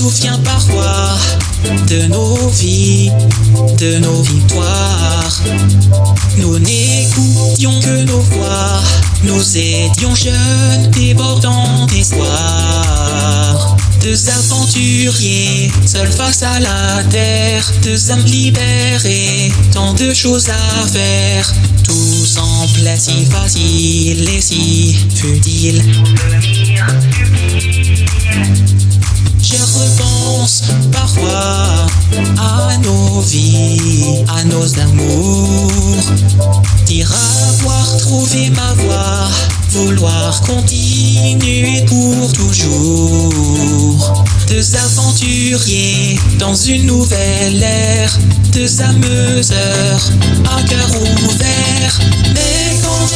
souviens parfois de nos vies, de nos victoires. Nous n'écoutions que nos voix, nous étions jeunes, débordant d'espoir. Deux aventuriers, seuls face à la terre, deux âmes libérées, tant de choses à faire. Tout semblait si facile et si futile. Nos à nos amours. Dire avoir trouvé ma voie, vouloir continuer pour toujours. Deux aventuriers dans une nouvelle ère, deux ameuses à cœur ouvert. Mais quand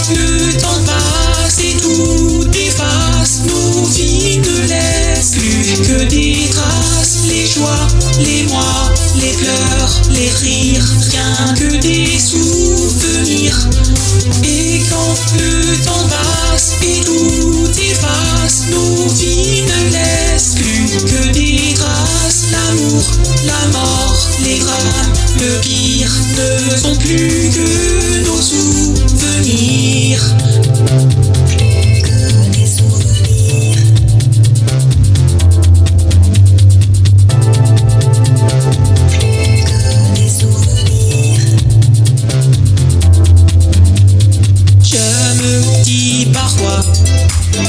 les pleurs, les rires, rien que des souvenirs. Et quand le temps passe et tout efface, nos vies ne laissent plus que des traces, l'amour, la mort, les drames, le pire ne sont plus que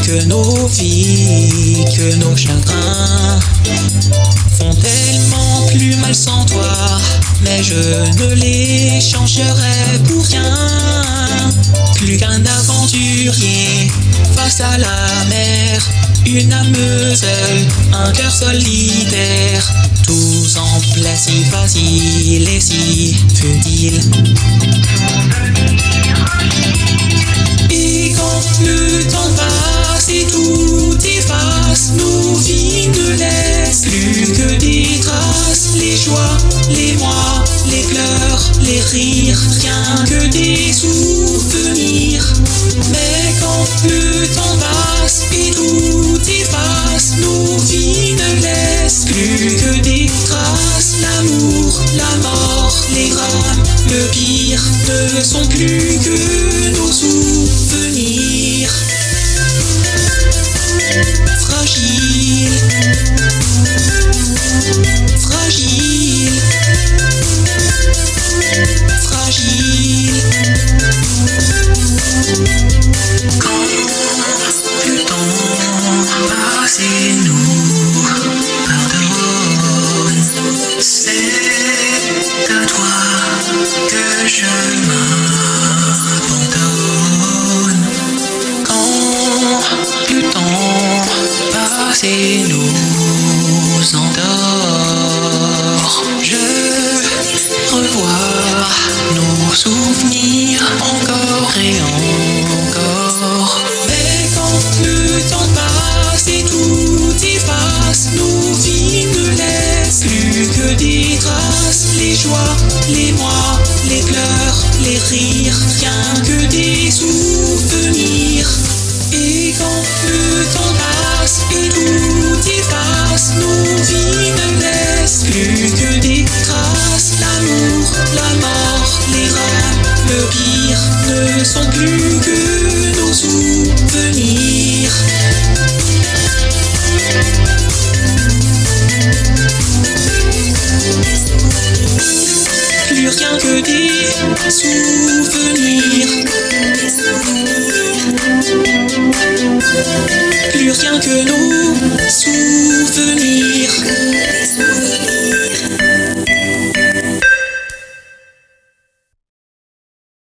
que nos vies, que nos chagrins font tellement plus mal sans toi, mais je ne les changerai pour rien. Plus qu'un aventurier face à la mer, une âme seule, un cœur solitaire. Tout semblait si facile et si futile. Et quand le temps passe les rires, rien que des souvenirs. Mais quand le temps passe et tout efface, nos vies ne laissent plus que des traces, l'amour, la mort, les drames, le pire ne sont plus que que je m'abandonne. Quand le temps passe et nous endort, je revois nos souvenirs encore et encore. Les Plus rien que des souvenirs. Plus rien que souvenirs.